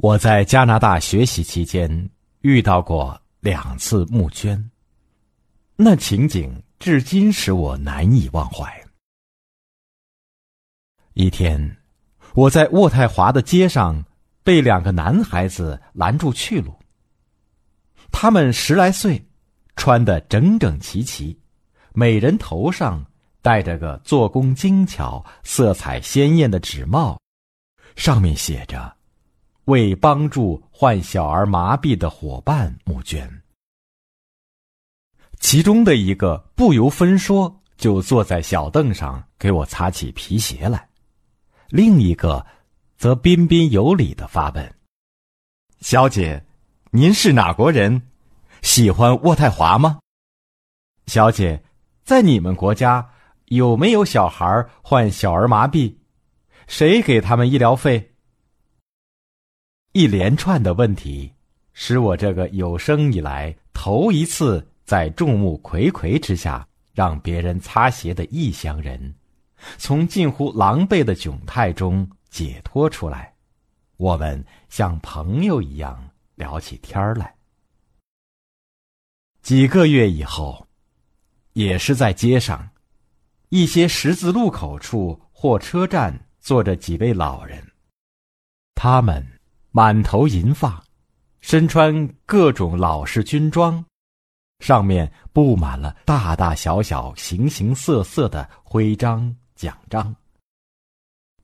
我在加拿大学习期间遇到过两次募捐，那情景至今使我难以忘怀。一天，我在渥太华的街上被两个男孩子拦住去路。他们十来岁，穿得整整齐齐，每人头上戴着个做工精巧、色彩鲜艳的纸帽，上面写着。为帮助患小儿麻痹的伙伴募捐，其中的一个不由分说就坐在小凳上给我擦起皮鞋来，另一个则彬彬有礼的发问：“小姐，您是哪国人？喜欢渥太华吗？小姐，在你们国家有没有小孩患小儿麻痹？谁给他们医疗费？”一连串的问题，使我这个有生以来头一次在众目睽睽之下让别人擦鞋的异乡人，从近乎狼狈的窘态中解脱出来。我们像朋友一样聊起天来。几个月以后，也是在街上，一些十字路口处或车站坐着几位老人，他们。满头银发，身穿各种老式军装，上面布满了大大小小、形形色色的徽章奖章。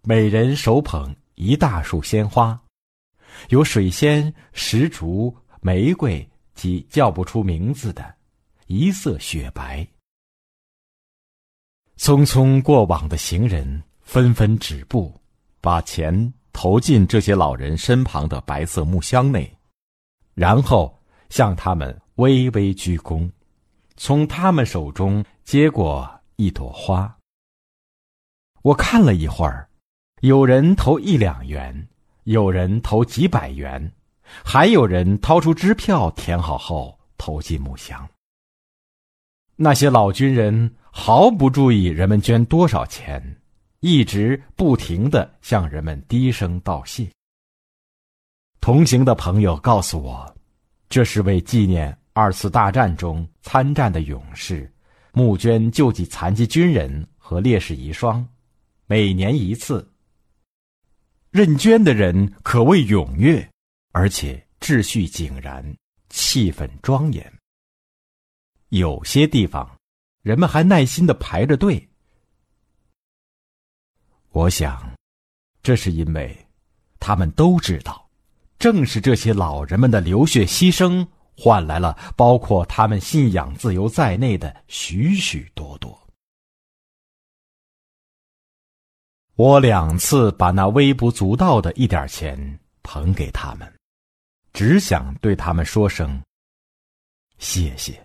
每人手捧一大束鲜花，有水仙、石竹、玫瑰及叫不出名字的，一色雪白。匆匆过往的行人纷纷止步，把钱。投进这些老人身旁的白色木箱内，然后向他们微微鞠躬，从他们手中接过一朵花。我看了一会儿，有人投一两元，有人投几百元，还有人掏出支票填好后投进木箱。那些老军人毫不注意人们捐多少钱。一直不停的向人们低声道谢。同行的朋友告诉我，这是为纪念二次大战中参战的勇士，募捐救济残疾军人和烈士遗孀，每年一次。认捐的人可谓踊跃，而且秩序井然，气氛庄严。有些地方，人们还耐心的排着队。我想，这是因为，他们都知道，正是这些老人们的流血牺牲，换来了包括他们信仰自由在内的许许多多。我两次把那微不足道的一点钱捧给他们，只想对他们说声谢谢。